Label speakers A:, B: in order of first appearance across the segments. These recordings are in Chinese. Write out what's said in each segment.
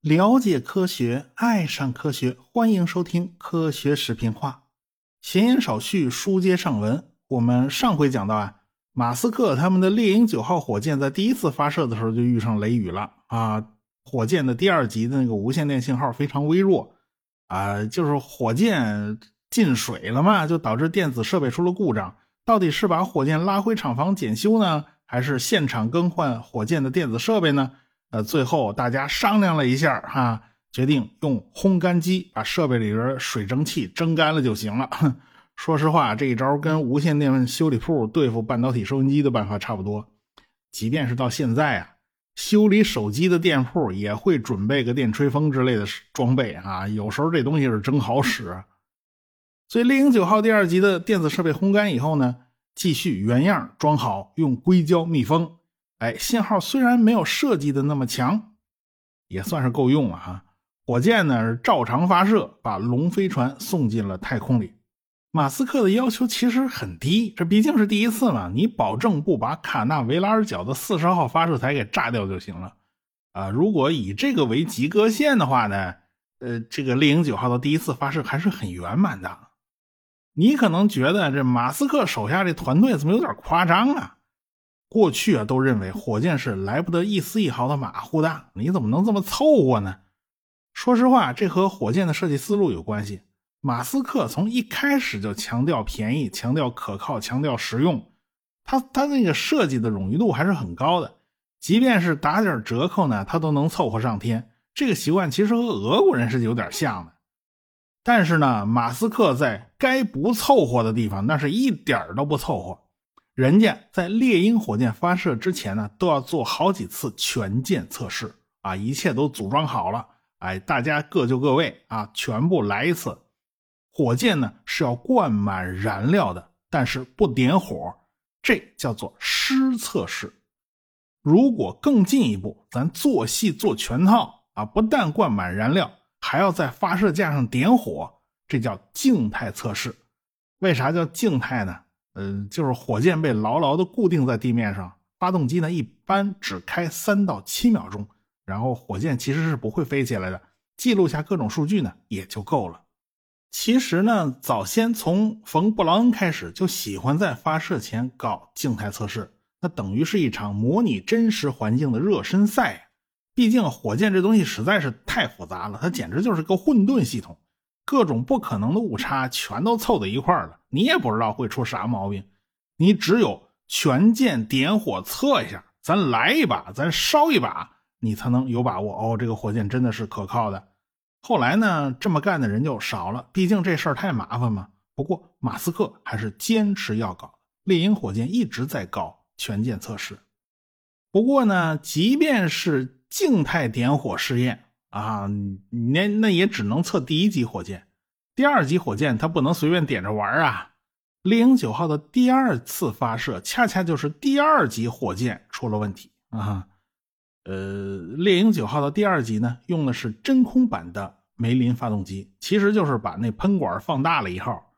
A: 了解科学，爱上科学，欢迎收听《科学视频化》。闲言少叙，书接上文。我们上回讲到啊，马斯克他们的猎鹰九号火箭在第一次发射的时候就遇上雷雨了啊。火箭的第二级的那个无线电信号非常微弱啊，就是火箭进水了嘛，就导致电子设备出了故障。到底是把火箭拉回厂房检修呢，还是现场更换火箭的电子设备呢？呃，最后大家商量了一下，哈，决定用烘干机把设备里边水蒸气蒸干了就行了。说实话，这一招跟无线电修理铺对付半导体收音机的办法差不多。即便是到现在啊，修理手机的店铺也会准备个电吹风之类的装备啊。有时候这东西是真好使。所以猎鹰九号第二级的电子设备烘干以后呢，继续原样装好，用硅胶密封。哎，信号虽然没有设计的那么强，也算是够用了哈。火箭呢是照常发射，把龙飞船送进了太空里。马斯克的要求其实很低，这毕竟是第一次嘛，你保证不把卡纳维拉尔角的四十号发射台给炸掉就行了。啊，如果以这个为及格线的话呢，呃，这个猎鹰九号的第一次发射还是很圆满的。你可能觉得这马斯克手下这团队怎么有点夸张啊？过去啊，都认为火箭是来不得一丝一毫的马虎的，你怎么能这么凑合呢？说实话，这和火箭的设计思路有关系。马斯克从一开始就强调便宜、强调可靠、强调实用，他他那个设计的冗余度还是很高的，即便是打点折扣呢，他都能凑合上天。这个习惯其实和俄国人是有点像的。但是呢，马斯克在该不凑合的地方，那是一点都不凑合。人家在猎鹰火箭发射之前呢，都要做好几次全舰测试啊，一切都组装好了，哎，大家各就各位啊，全部来一次。火箭呢是要灌满燃料的，但是不点火，这叫做湿测试。如果更进一步，咱做戏做全套啊，不但灌满燃料，还要在发射架上点火，这叫静态测试。为啥叫静态呢？呃，就是火箭被牢牢的固定在地面上，发动机呢一般只开三到七秒钟，然后火箭其实是不会飞起来的，记录下各种数据呢也就够了。其实呢，早先从冯布劳恩开始就喜欢在发射前搞静态测试，那等于是一场模拟真实环境的热身赛。毕竟火箭这东西实在是太复杂了，它简直就是个混沌系统。各种不可能的误差全都凑在一块了，你也不知道会出啥毛病。你只有全舰点火测一下，咱来一把，咱烧一把，你才能有把握哦。这个火箭真的是可靠的。后来呢，这么干的人就少了，毕竟这事儿太麻烦嘛。不过马斯克还是坚持要搞，猎鹰火箭一直在搞全舰测试。不过呢，即便是静态点火试验。啊，那那也只能测第一级火箭，第二级火箭它不能随便点着玩啊。猎鹰九号的第二次发射，恰恰就是第二级火箭出了问题啊。呃，猎鹰九号的第二级呢，用的是真空版的梅林发动机，其实就是把那喷管放大了一号。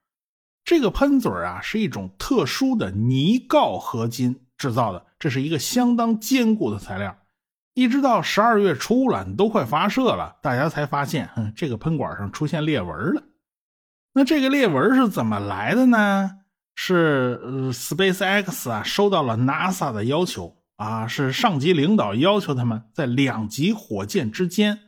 A: 这个喷嘴啊，是一种特殊的泥锆合金制造的，这是一个相当坚固的材料。一直到十二月初了，都快发射了，大家才发现，哼，这个喷管上出现裂纹了。那这个裂纹是怎么来的呢？是 SpaceX 啊，收到了 NASA 的要求啊，是上级领导要求他们在两级火箭之间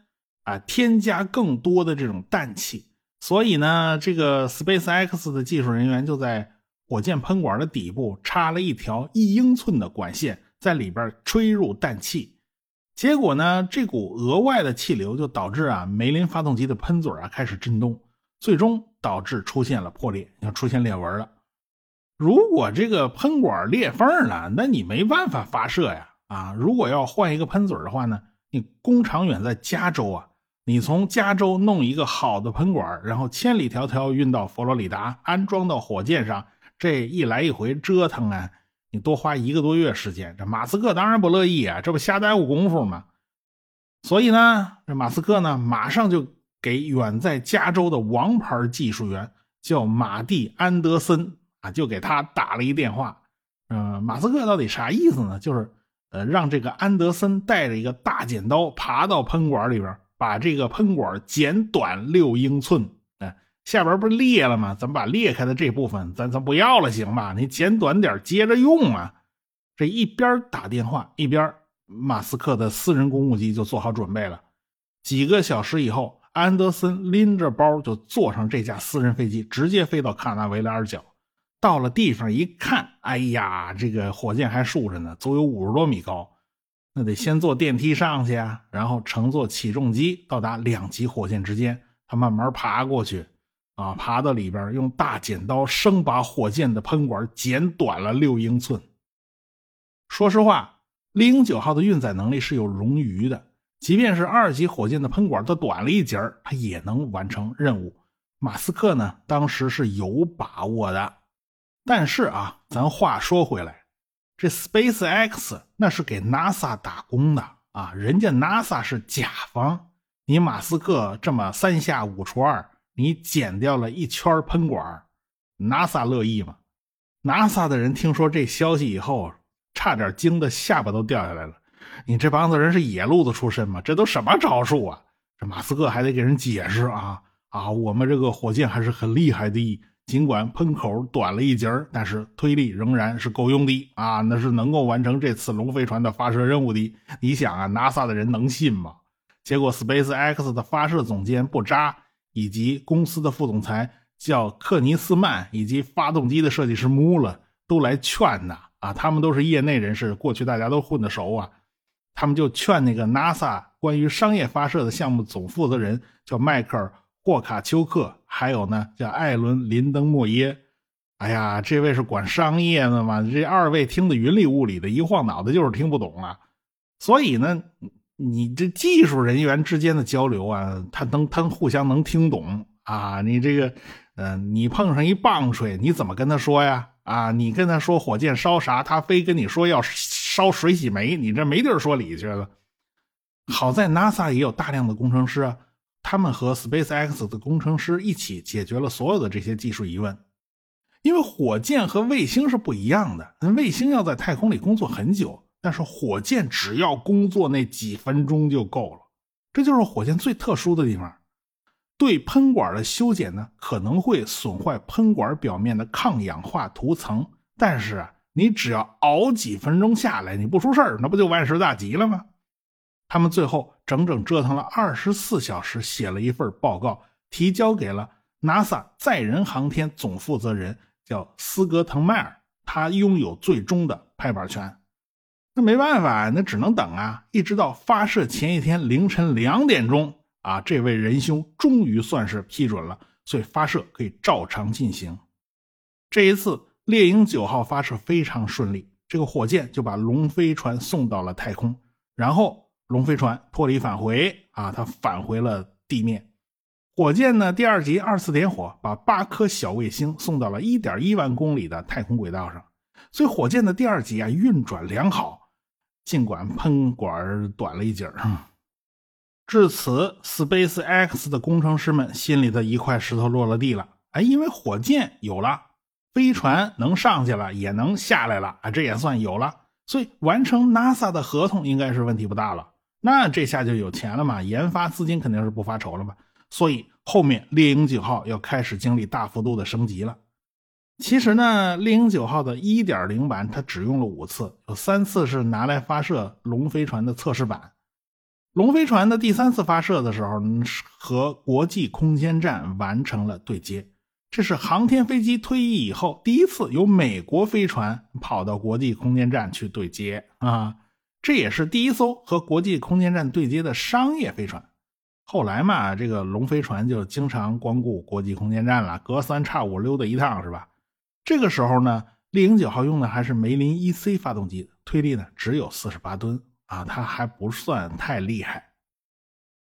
A: 啊添加更多的这种氮气。所以呢，这个 SpaceX 的技术人员就在火箭喷管的底部插了一条一英寸的管线，在里边吹入氮气。结果呢，这股额外的气流就导致啊，梅林发动机的喷嘴啊开始震动，最终导致出现了破裂，要出现裂纹了。如果这个喷管裂缝了，那你没办法发射呀！啊，如果要换一个喷嘴的话呢，你工厂远在加州啊，你从加州弄一个好的喷管，然后千里迢迢运到佛罗里达安装到火箭上，这一来一回折腾啊。你多花一个多月时间，这马斯克当然不乐意啊，这不瞎耽误功夫吗？所以呢，这马斯克呢，马上就给远在加州的王牌技术员叫马蒂安德森啊，就给他打了一电话，嗯，马斯克到底啥意思呢？就是呃，让这个安德森带着一个大剪刀爬到喷管里边，把这个喷管剪短六英寸。下边不是裂了吗？咱把裂开的这部分，咱咱不要了，行吧？你剪短点接着用啊。这一边打电话，一边马斯克的私人公务机就做好准备了。几个小时以后，安德森拎着包就坐上这架私人飞机，直接飞到卡纳维拉尔角。到了地方一看，哎呀，这个火箭还竖着呢，足有五十多米高。那得先坐电梯上去啊，然后乘坐起重机到达两级火箭之间，他慢慢爬过去，啊，爬到里边，用大剪刀生把火箭的喷管剪短了六英寸。说实话，猎鹰九号的运载能力是有冗余的。即便是二级火箭的喷管都短了一截儿，它也能完成任务。马斯克呢，当时是有把握的。但是啊，咱话说回来，这 Space X 那是给 NASA 打工的啊，人家 NASA 是甲方。你马斯克这么三下五除二，你剪掉了一圈喷管，NASA 乐意吗？NASA 的人听说这消息以后，差点惊得下巴都掉下来了。你这帮子人是野路子出身吗？这都什么招数啊？这马斯克还得给人解释啊啊！我们这个火箭还是很厉害的，尽管喷口短了一截但是推力仍然是够用的啊！那是能够完成这次龙飞船的发射任务的。你想啊，NASA 的人能信吗？结果 Space X 的发射总监不扎，以及公司的副总裁叫克尼斯曼，以及发动机的设计师穆勒都来劝呐啊！他们都是业内人士，过去大家都混得熟啊。他们就劝那个 NASA 关于商业发射的项目总负责人叫迈克尔·霍卡丘克，还有呢叫艾伦·林登莫耶。哎呀，这位是管商业的嘛？这二位听得云里雾里的，一晃脑子就是听不懂啊。所以呢，你这技术人员之间的交流啊，他能他互相能听懂啊。你这个，嗯，你碰上一棒槌，你怎么跟他说呀？啊，你跟他说火箭烧啥，他非跟你说要。烧水洗煤，你这没地儿说理去了。好在 NASA 也有大量的工程师啊，他们和 SpaceX 的工程师一起解决了所有的这些技术疑问。因为火箭和卫星是不一样的，卫星要在太空里工作很久，但是火箭只要工作那几分钟就够了。这就是火箭最特殊的地方。对喷管的修剪呢，可能会损坏喷管表面的抗氧化涂层，但是啊。你只要熬几分钟下来，你不出事儿，那不就万事大吉了吗？他们最后整整折腾了二十四小时，写了一份报告，提交给了 NASA 载人航天总负责人，叫斯格滕迈尔，他拥有最终的拍板权。那没办法，那只能等啊，一直到发射前一天凌晨两点钟啊，这位仁兄终于算是批准了，所以发射可以照常进行。这一次。猎鹰九号发射非常顺利，这个火箭就把龙飞船送到了太空，然后龙飞船脱离返回啊，它返回了地面。火箭呢，第二级二次点火，把八颗小卫星送到了一点一万公里的太空轨道上。所以火箭的第二级啊，运转良好，尽管喷管短了一截儿。至此，Space X 的工程师们心里的一块石头落了地了。哎，因为火箭有了。飞船能上去了，也能下来了啊，这也算有了，所以完成 NASA 的合同应该是问题不大了。那这下就有钱了嘛，研发资金肯定是不发愁了嘛。所以后面猎鹰九号要开始经历大幅度的升级了。其实呢，猎鹰九号的1.0版它只用了五次，有三次是拿来发射龙飞船的测试版。龙飞船的第三次发射的时候，和国际空间站完成了对接。这是航天飞机退役以后第一次由美国飞船跑到国际空间站去对接啊！这也是第一艘和国际空间站对接的商业飞船。后来嘛，这个龙飞船就经常光顾国际空间站了，隔三差五溜达一趟，是吧？这个时候呢，猎鹰九号用的还是梅林 EC 发动机，推力呢只有四十八吨啊，它还不算太厉害。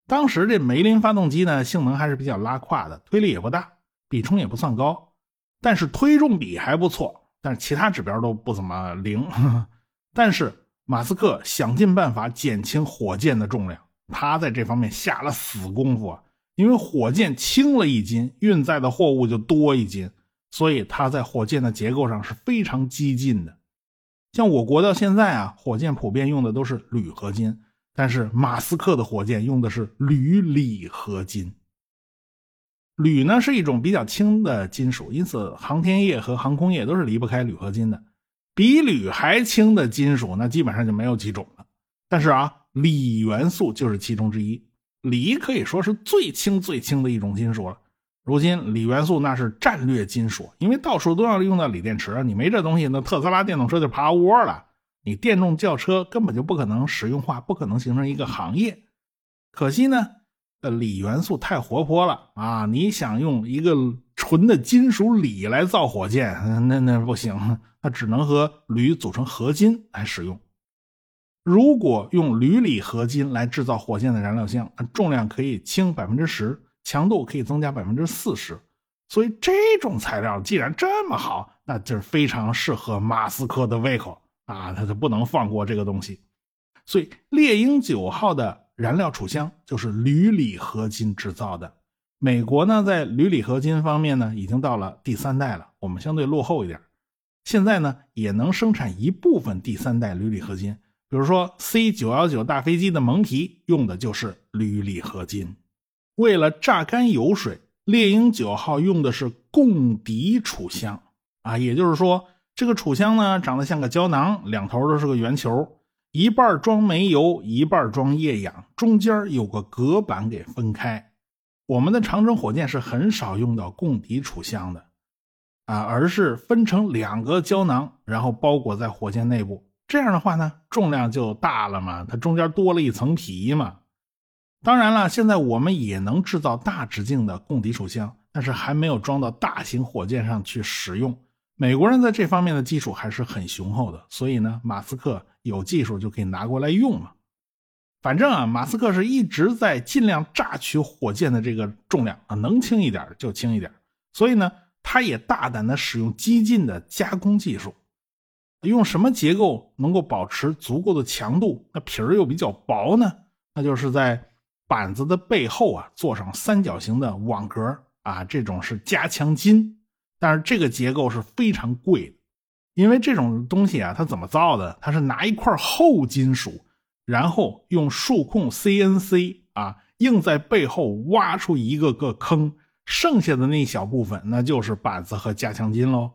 A: 当时这梅林发动机呢，性能还是比较拉胯的，推力也不大。比冲也不算高，但是推重比还不错，但是其他指标都不怎么灵。但是马斯克想尽办法减轻火箭的重量，他在这方面下了死功夫啊。因为火箭轻了一斤，运载的货物就多一斤，所以它在火箭的结构上是非常激进的。像我国到现在啊，火箭普遍用的都是铝合金，但是马斯克的火箭用的是铝锂合金。铝呢是一种比较轻的金属，因此航天业和航空业都是离不开铝合金的。比铝还轻的金属，那基本上就没有几种了。但是啊，锂元素就是其中之一。锂可以说是最轻最轻的一种金属了。如今锂元素那是战略金属，因为到处都要用到锂电池，你没这东西，那特斯拉电动车就趴窝了。你电动轿车根本就不可能实用化，不可能形成一个行业。可惜呢。呃，锂元素太活泼了啊！你想用一个纯的金属锂来造火箭，那那不行，它只能和铝组成合金来使用。如果用铝锂合金来制造火箭的燃料箱，重量可以轻百分之十，强度可以增加百分之四十。所以这种材料既然这么好，那就是非常适合马斯克的胃口啊！他就不能放过这个东西。所以猎鹰九号的。燃料储箱就是铝锂合金制造的。美国呢，在铝锂合金方面呢，已经到了第三代了，我们相对落后一点。现在呢，也能生产一部分第三代铝锂合金，比如说 C 九幺九大飞机的蒙皮用的就是铝锂合金。为了榨干油水，猎鹰九号用的是共底储箱啊，也就是说，这个储箱呢，长得像个胶囊，两头都是个圆球。一半装煤油，一半装液氧，中间有个隔板给分开。我们的长征火箭是很少用到供底储箱的，啊，而是分成两个胶囊，然后包裹在火箭内部。这样的话呢，重量就大了嘛，它中间多了一层皮嘛。当然了，现在我们也能制造大直径的供底储箱，但是还没有装到大型火箭上去使用。美国人在这方面的技术还是很雄厚的，所以呢，马斯克。有技术就可以拿过来用嘛。反正啊，马斯克是一直在尽量榨取火箭的这个重量啊，能轻一点就轻一点。所以呢，他也大胆的使用激进的加工技术。用什么结构能够保持足够的强度，那皮儿又比较薄呢？那就是在板子的背后啊，做上三角形的网格啊，这种是加强筋。但是这个结构是非常贵的。因为这种东西啊，它怎么造的？它是拿一块厚金属，然后用数控 CNC 啊，硬在背后挖出一个个坑，剩下的那一小部分，那就是板子和加强筋喽。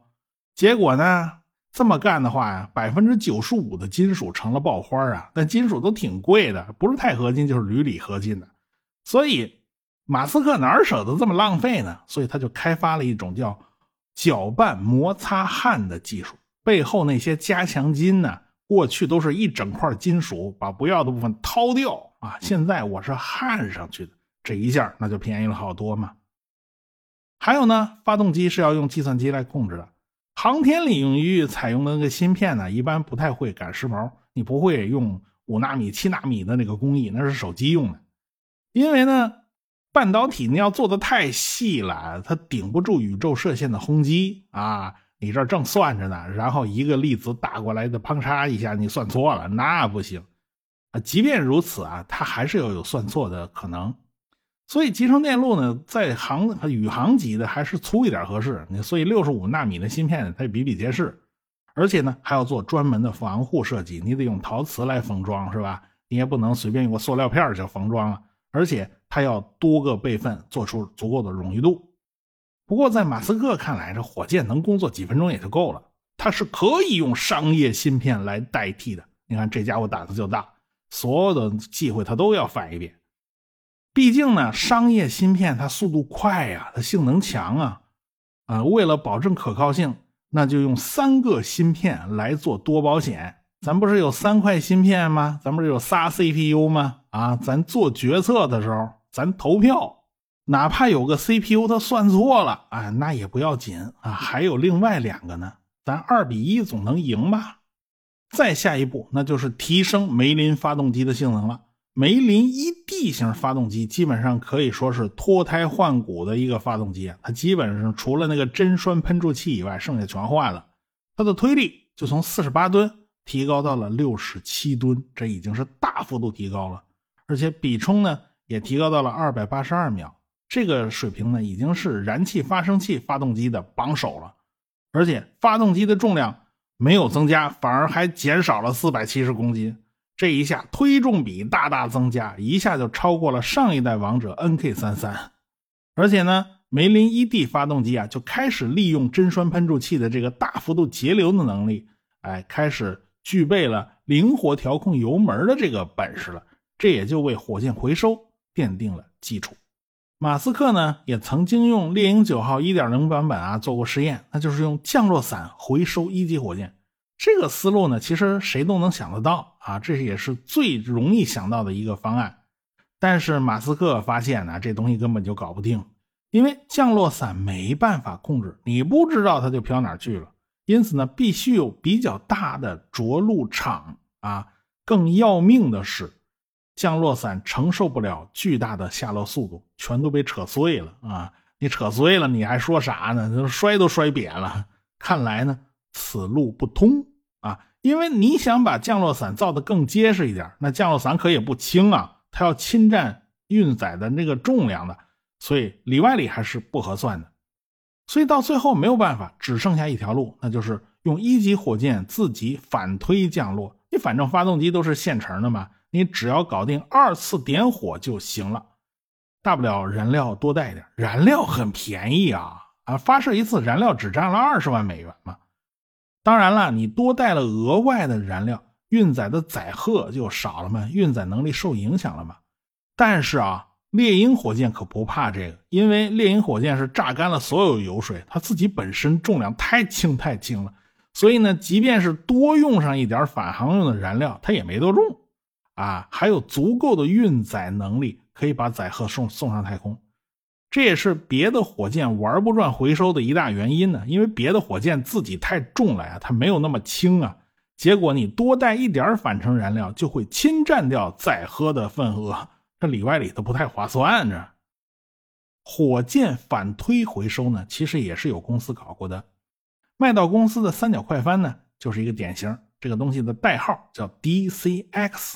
A: 结果呢，这么干的话呀，百分之九十五的金属成了爆花啊！但金属都挺贵的，不是钛合金就是铝锂合金的，所以马斯克哪舍得这么浪费呢？所以他就开发了一种叫搅拌摩擦焊的技术。背后那些加强筋呢？过去都是一整块金属，把不要的部分掏掉啊！现在我是焊上去的，这一下那就便宜了好多嘛。还有呢，发动机是要用计算机来控制的。航天领域采用的那个芯片呢，一般不太会赶时髦，你不会用五纳米、七纳米的那个工艺，那是手机用的。因为呢，半导体你要做的太细了，它顶不住宇宙射线的轰击啊。你这正算着呢，然后一个粒子打过来的，砰嚓一下，你算错了，那不行啊！即便如此啊，它还是要有算错的可能。所以集成电路呢，在航宇航级的还是粗一点合适。你所以六十五纳米的芯片它比比皆是，而且呢还要做专门的防护设计，你得用陶瓷来封装，是吧？你也不能随便用个塑料片就封装了，而且它要多个备份，做出足够的冗余度。不过，在马斯克看来，这火箭能工作几分钟也就够了。他是可以用商业芯片来代替的。你看，这家伙胆子就大，所有的忌讳他都要反一遍。毕竟呢，商业芯片它速度快呀，它性能强啊。啊，为了保证可靠性，那就用三个芯片来做多保险。咱不是有三块芯片吗？咱不是有仨 CPU 吗？啊，咱做决策的时候，咱投票。哪怕有个 CPU 它算错了，啊，那也不要紧啊，还有另外两个呢，咱二比一总能赢吧？再下一步，那就是提升梅林发动机的性能了。梅林一 D 型发动机基本上可以说是脱胎换骨的一个发动机啊，它基本上除了那个真栓喷注器以外，剩下全换了。它的推力就从四十八吨提高到了六十七吨，这已经是大幅度提高了，而且比冲呢也提高到了二百八十二秒。这个水平呢，已经是燃气发生器发动机的榜首了，而且发动机的重量没有增加，反而还减少了四百七十公斤。这一下推重比大大增加，一下就超过了上一代王者 NK 三三。而且呢，梅林一 D 发动机啊，就开始利用真栓喷注器的这个大幅度节流的能力，哎，开始具备了灵活调控油门的这个本事了。这也就为火箭回收奠定了基础。马斯克呢，也曾经用猎鹰九号1.0版本啊做过实验，那就是用降落伞回收一级火箭。这个思路呢，其实谁都能想得到啊，这也是最容易想到的一个方案。但是马斯克发现呢，这东西根本就搞不定，因为降落伞没办法控制，你不知道它就飘哪去了。因此呢，必须有比较大的着陆场啊。更要命的是。降落伞承受不了巨大的下落速度，全都被扯碎了啊！你扯碎了，你还说啥呢？摔都摔扁了。看来呢，此路不通啊！因为你想把降落伞造得更结实一点，那降落伞可也不轻啊，它要侵占运载的那个重量的，所以里外里还是不合算的。所以到最后没有办法，只剩下一条路，那就是用一级火箭自己反推降落。你反正发动机都是现成的嘛。你只要搞定二次点火就行了，大不了燃料多带一点，燃料很便宜啊啊！发射一次燃料只占了二十万美元嘛。当然了，你多带了额外的燃料，运载的载荷就少了嘛，运载能力受影响了嘛。但是啊，猎鹰火箭可不怕这个，因为猎鹰火箭是榨干了所有油水，它自己本身重量太轻太轻了，所以呢，即便是多用上一点返航用的燃料，它也没多重。啊，还有足够的运载能力，可以把载荷送送上太空，这也是别的火箭玩不转回收的一大原因呢。因为别的火箭自己太重了呀，它没有那么轻啊。结果你多带一点返程燃料，就会侵占掉载荷的份额，这里外里都不太划算。这火箭反推回收呢，其实也是有公司搞过的，麦道公司的三角快帆呢，就是一个典型。这个东西的代号叫 DCX。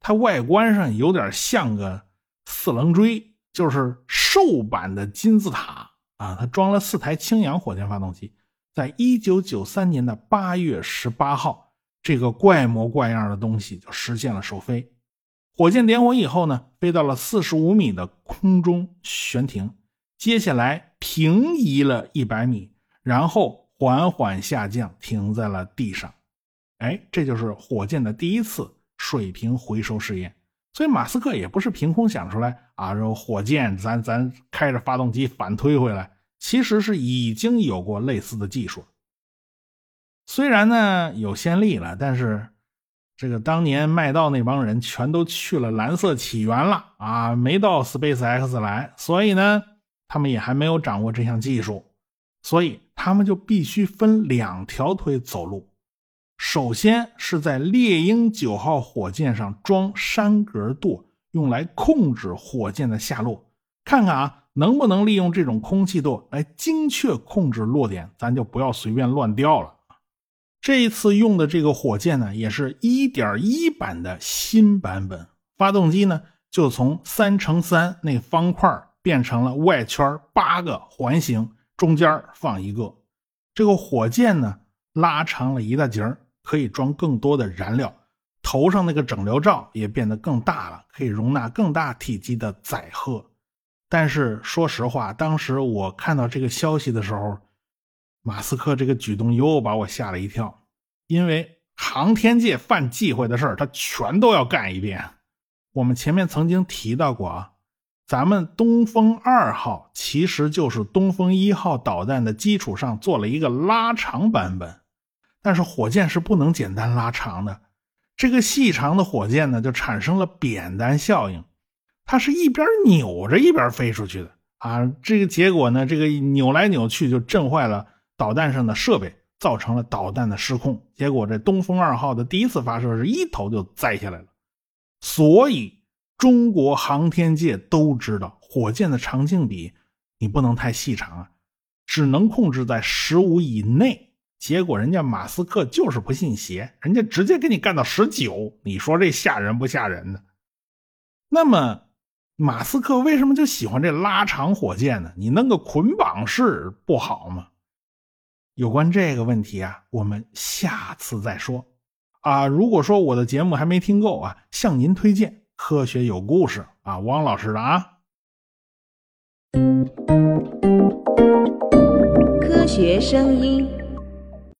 A: 它外观上有点像个四棱锥，就是瘦版的金字塔啊！它装了四台氢氧火箭发动机，在一九九三年的八月十八号，这个怪模怪样的东西就实现了首飞。火箭点火以后呢，飞到了四十五米的空中悬停，接下来平移了一百米，然后缓缓下降，停在了地上。哎，这就是火箭的第一次。水平回收试验，所以马斯克也不是凭空想出来啊，说火箭咱咱开着发动机反推回来，其实是已经有过类似的技术。虽然呢有先例了，但是这个当年麦道那帮人全都去了蓝色起源了啊，没到 Space X 来，所以呢他们也还没有掌握这项技术，所以他们就必须分两条腿走路。首先是在猎鹰九号火箭上装山格舵，用来控制火箭的下落。看看啊，能不能利用这种空气舵来精确控制落点？咱就不要随便乱掉了。这一次用的这个火箭呢，也是一点一版的新版本，发动机呢就从三乘三那方块变成了外圈八个环形，中间放一个。这个火箭呢拉长了一大截儿。可以装更多的燃料，头上那个整流罩也变得更大了，可以容纳更大体积的载荷。但是说实话，当时我看到这个消息的时候，马斯克这个举动又把我吓了一跳，因为航天界犯忌讳的事儿，他全都要干一遍。我们前面曾经提到过啊，咱们东风二号其实就是东风一号导弹的基础上做了一个拉长版本。但是火箭是不能简单拉长的，这个细长的火箭呢，就产生了扁担效应，它是一边扭着一边飞出去的啊。这个结果呢，这个扭来扭去就震坏了导弹上的设备，造成了导弹的失控。结果这东风二号的第一次发射是一头就栽下来了。所以中国航天界都知道，火箭的长径比你不能太细长啊，只能控制在十五以内。结果人家马斯克就是不信邪人家直接给你干到十九你说这吓人不吓人呢？那么马斯克为什么就喜欢这拉长火箭呢？你弄个捆绑式不好吗？有关这个问题啊我们下次再说。啊如果说我的节目还没听够啊向您推荐科学有故事。啊汪老师的啊。
B: 科学声音。